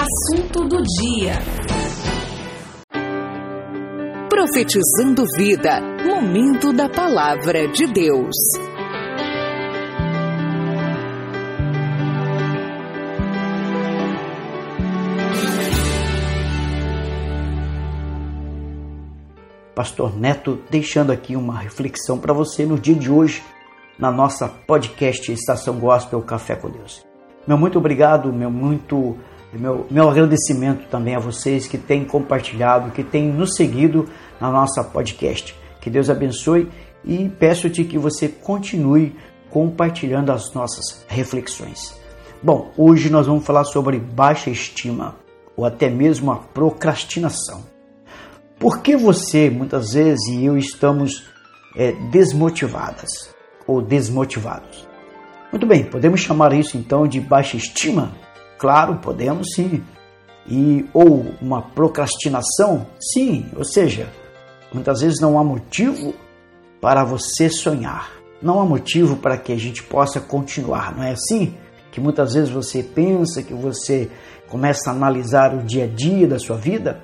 Assunto do dia. Profetizando vida. Momento da palavra de Deus. Pastor Neto deixando aqui uma reflexão para você no dia de hoje na nossa podcast Estação Gospel Café com Deus. Meu muito obrigado, meu muito meu, meu agradecimento também a vocês que têm compartilhado, que têm nos seguido na nossa podcast. Que Deus abençoe e peço-te que você continue compartilhando as nossas reflexões. Bom, hoje nós vamos falar sobre baixa estima ou até mesmo a procrastinação. Por que você, muitas vezes, e eu estamos é, desmotivadas? ou desmotivados. Muito bem, podemos chamar isso então de baixa estima? Claro, podemos sim. E ou uma procrastinação? Sim, ou seja, muitas vezes não há motivo para você sonhar. Não há motivo para que a gente possa continuar, não é assim? Que muitas vezes você pensa, que você começa a analisar o dia a dia da sua vida.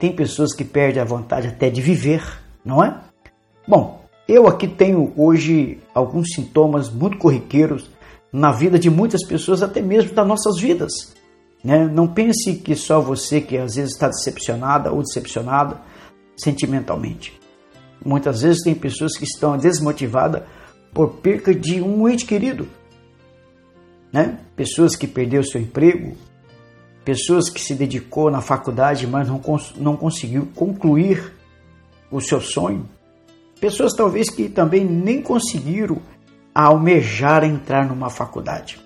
Tem pessoas que perdem a vontade até de viver, não é? Bom, eu aqui tenho hoje alguns sintomas muito corriqueiros na vida de muitas pessoas, até mesmo das nossas vidas. Né? Não pense que só você que às vezes está decepcionada ou decepcionada sentimentalmente. Muitas vezes tem pessoas que estão desmotivadas por perca de um ente querido. Né? Pessoas que perderam seu emprego, pessoas que se dedicou na faculdade, mas não, cons não conseguiu concluir o seu sonho Pessoas talvez que também nem conseguiram almejar entrar numa faculdade.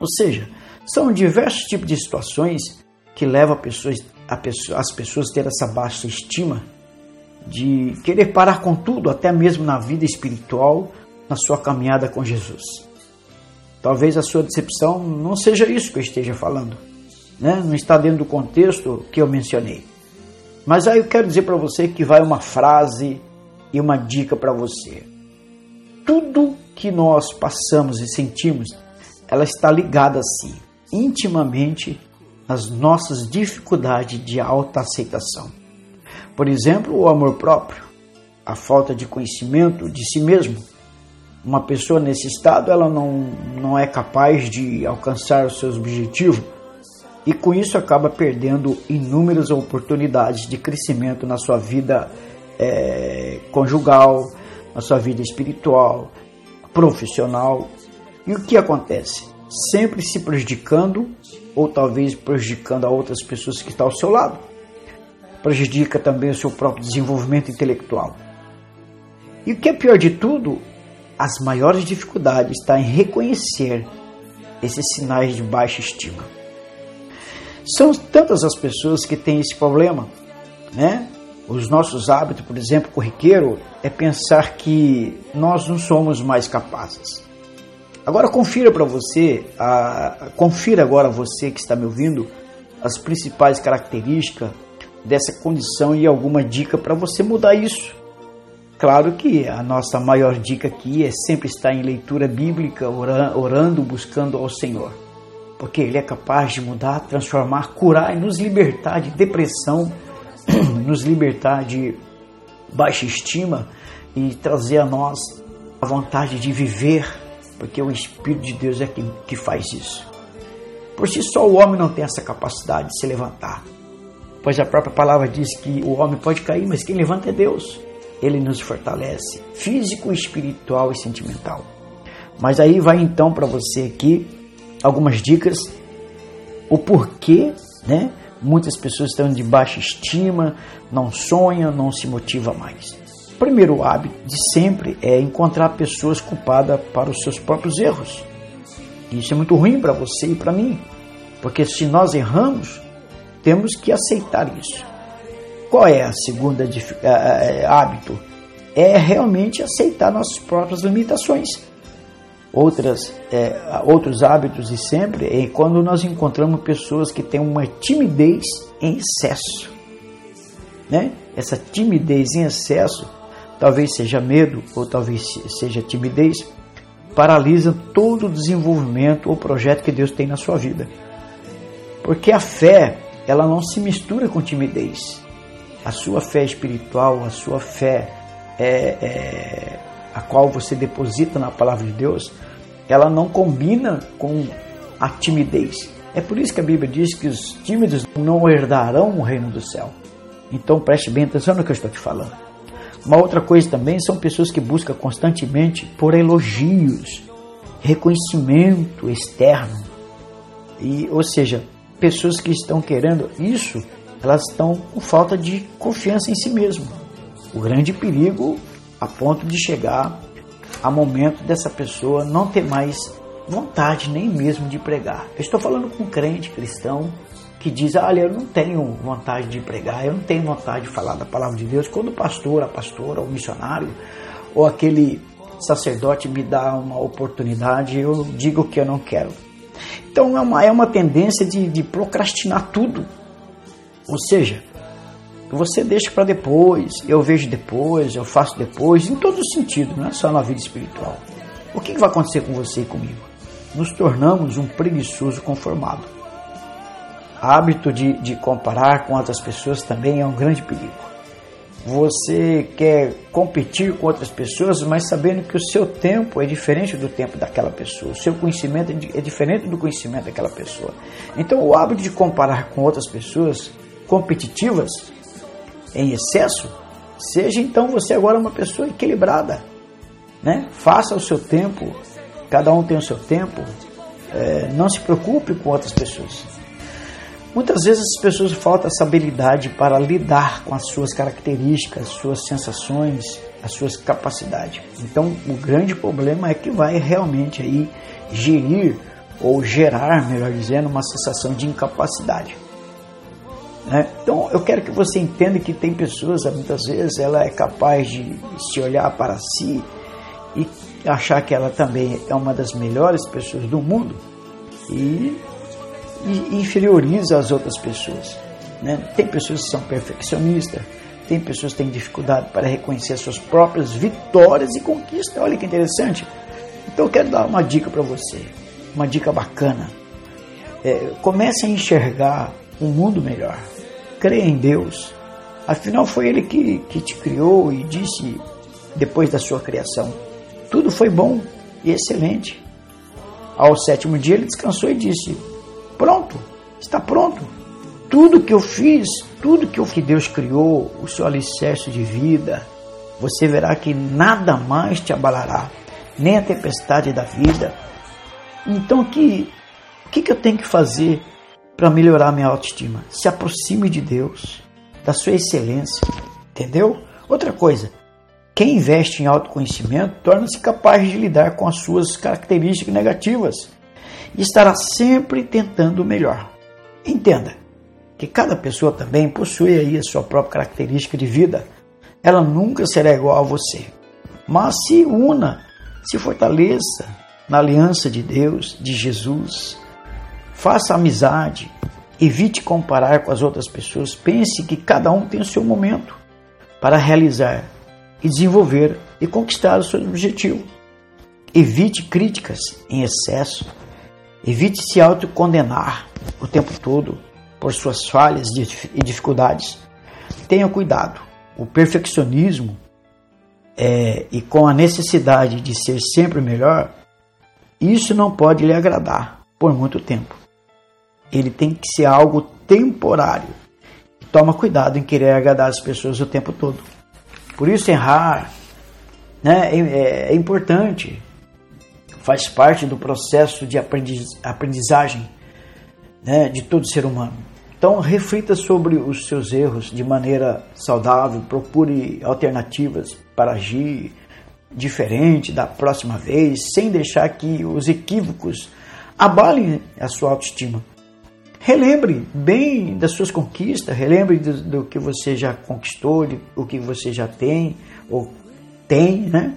Ou seja, são diversos tipos de situações que levam a pessoas, a pessoa, as pessoas a ter essa baixa estima de querer parar com tudo, até mesmo na vida espiritual, na sua caminhada com Jesus. Talvez a sua decepção não seja isso que eu esteja falando, né? não está dentro do contexto que eu mencionei. Mas aí eu quero dizer para você que vai uma frase e uma dica para você. Tudo que nós passamos e sentimos, ela está ligada assim, intimamente nas nossas dificuldades de autoaceitação. Por exemplo, o amor próprio, a falta de conhecimento de si mesmo. Uma pessoa nesse estado, ela não, não é capaz de alcançar os seus objetivos e com isso acaba perdendo inúmeras oportunidades de crescimento na sua vida é, conjugal, na sua vida espiritual, profissional. E o que acontece? Sempre se prejudicando ou talvez prejudicando a outras pessoas que estão ao seu lado. Prejudica também o seu próprio desenvolvimento intelectual. E o que é pior de tudo, as maiores dificuldades estão em reconhecer esses sinais de baixa estima. São tantas as pessoas que têm esse problema, né? Os nossos hábitos, por exemplo, corriqueiro, é pensar que nós não somos mais capazes. Agora confira para você, a, confira agora você que está me ouvindo, as principais características dessa condição e alguma dica para você mudar isso. Claro que a nossa maior dica aqui é sempre estar em leitura bíblica, orando, buscando ao Senhor. Porque Ele é capaz de mudar, transformar, curar e nos libertar de depressão, nos libertar de baixa estima e trazer a nós a vontade de viver, porque o Espírito de Deus é quem que faz isso. Por si só o homem não tem essa capacidade de se levantar, pois a própria palavra diz que o homem pode cair, mas quem levanta é Deus. Ele nos fortalece, físico, espiritual e sentimental. Mas aí vai então para você aqui algumas dicas, o porquê, né? Muitas pessoas estão de baixa estima, não sonham, não se motivam mais. O primeiro hábito de sempre é encontrar pessoas culpadas para os seus próprios erros. Isso é muito ruim para você e para mim, porque se nós erramos, temos que aceitar isso. Qual é a segunda hábito? É realmente aceitar nossas próprias limitações outras, é, outros hábitos e sempre é quando nós encontramos pessoas que têm uma timidez em excesso. Né? Essa timidez em excesso, talvez seja medo ou talvez seja timidez, paralisa todo o desenvolvimento ou projeto que Deus tem na sua vida. Porque a fé, ela não se mistura com timidez. A sua fé espiritual, a sua fé é, é, a qual você deposita na palavra de Deus, ela não combina com a timidez. É por isso que a Bíblia diz que os tímidos não herdarão o reino do céu. Então preste bem atenção no que eu estou te falando. Uma outra coisa também são pessoas que buscam constantemente por elogios, reconhecimento externo. E, ou seja, pessoas que estão querendo isso, elas estão com falta de confiança em si mesmo. O grande perigo a ponto de chegar a momento dessa pessoa não ter mais vontade nem mesmo de pregar. Eu estou falando com um crente cristão que diz: Olha, eu não tenho vontade de pregar, eu não tenho vontade de falar da palavra de Deus. Quando o pastor, a pastora, o missionário ou aquele sacerdote me dá uma oportunidade, eu digo que eu não quero. Então é uma, é uma tendência de, de procrastinar tudo. Ou seja, você deixa para depois, eu vejo depois, eu faço depois, em todo sentido, não é só na vida espiritual. O que vai acontecer com você e comigo? Nos tornamos um preguiçoso conformado. Hábito de, de comparar com outras pessoas também é um grande perigo. Você quer competir com outras pessoas, mas sabendo que o seu tempo é diferente do tempo daquela pessoa, o seu conhecimento é, é diferente do conhecimento daquela pessoa. Então, o hábito de comparar com outras pessoas competitivas em excesso, seja então você agora uma pessoa equilibrada. Né? Faça o seu tempo, cada um tem o seu tempo, é, não se preocupe com outras pessoas. Muitas vezes as pessoas faltam essa habilidade para lidar com as suas características, as suas sensações, as suas capacidades. Então, o grande problema é que vai realmente aí gerir ou gerar, melhor dizendo, uma sensação de incapacidade. Né? Então eu quero que você entenda que tem pessoas, muitas vezes, ela é capaz de se olhar para si e achar que ela também é uma das melhores pessoas do mundo e, e inferioriza as outras pessoas. Né? Tem pessoas que são perfeccionistas, tem pessoas que têm dificuldade para reconhecer as suas próprias vitórias e conquistas. Olha que interessante. Então eu quero dar uma dica para você, uma dica bacana. É, comece a enxergar um mundo melhor creia em Deus. Afinal, foi Ele que, que te criou e disse, depois da sua criação, tudo foi bom e excelente. Ao sétimo dia, ele descansou e disse: Pronto, está pronto. Tudo que eu fiz, tudo que, eu, que Deus criou, o seu alicerce de vida, você verá que nada mais te abalará, nem a tempestade da vida. Então, que, o que, que eu tenho que fazer para melhorar minha autoestima. Se aproxime de Deus, da sua excelência, entendeu? Outra coisa, quem investe em autoconhecimento torna-se capaz de lidar com as suas características negativas e estará sempre tentando o melhor. Entenda que cada pessoa também possui aí a sua própria característica de vida. Ela nunca será igual a você. Mas se una, se fortaleça na aliança de Deus, de Jesus, Faça amizade, evite comparar com as outras pessoas, pense que cada um tem o seu momento para realizar e desenvolver e conquistar o seu objetivo. Evite críticas em excesso, evite se autocondenar o tempo todo por suas falhas e dificuldades. Tenha cuidado, o perfeccionismo é, e com a necessidade de ser sempre melhor, isso não pode lhe agradar por muito tempo ele tem que ser algo temporário. Toma cuidado em querer agradar as pessoas o tempo todo. Por isso, errar né, é, é, é importante, faz parte do processo de aprendiz, aprendizagem né, de todo ser humano. Então, reflita sobre os seus erros de maneira saudável, procure alternativas para agir diferente da próxima vez, sem deixar que os equívocos abalem a sua autoestima. Relembre bem das suas conquistas, relembre do, do que você já conquistou, o que você já tem ou tem, né?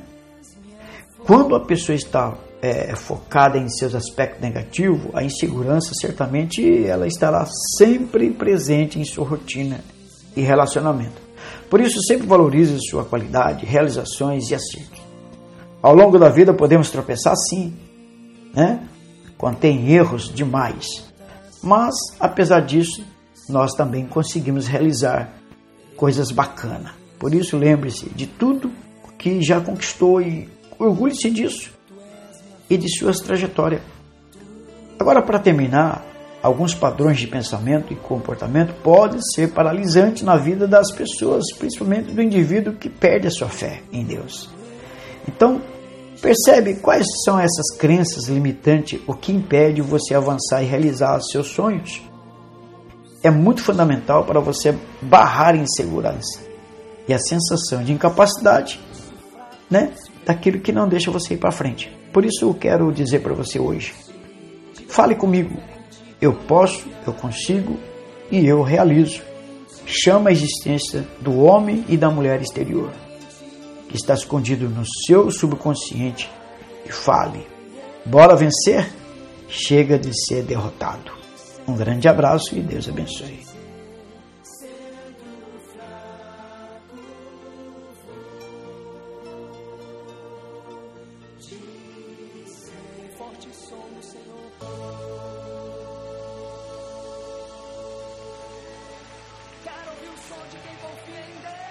Quando a pessoa está é, focada em seus aspectos negativos, a insegurança certamente ela estará sempre presente em sua rotina e relacionamento. Por isso, sempre valorize sua qualidade, realizações e acertos. Ao longo da vida podemos tropeçar sim, né? Contém erros demais Mas, apesar disso, nós também conseguimos realizar coisas bacanas. Por isso, lembre-se de tudo que já conquistou e orgulhe-se disso e de suas trajetórias. Agora, para terminar, alguns padrões de pensamento e comportamento podem ser paralisantes na vida das pessoas, principalmente do indivíduo que perde a sua fé em Deus. Então, percebe quais são essas crenças limitantes, o que impede você avançar e realizar seus sonhos? É muito fundamental para você barrar a insegurança e a sensação de incapacidade, né, daquilo que não deixa você ir para frente. Por isso eu quero dizer para você hoje: fale comigo. Eu posso, eu consigo e eu realizo. Chama a existência do homem e da mulher exterior, que está escondido no seu subconsciente e fale: Bora vencer? Chega de ser derrotado. Um grande abraço e Deus abençoe. Quero ouvir o som de quem confia em Deus.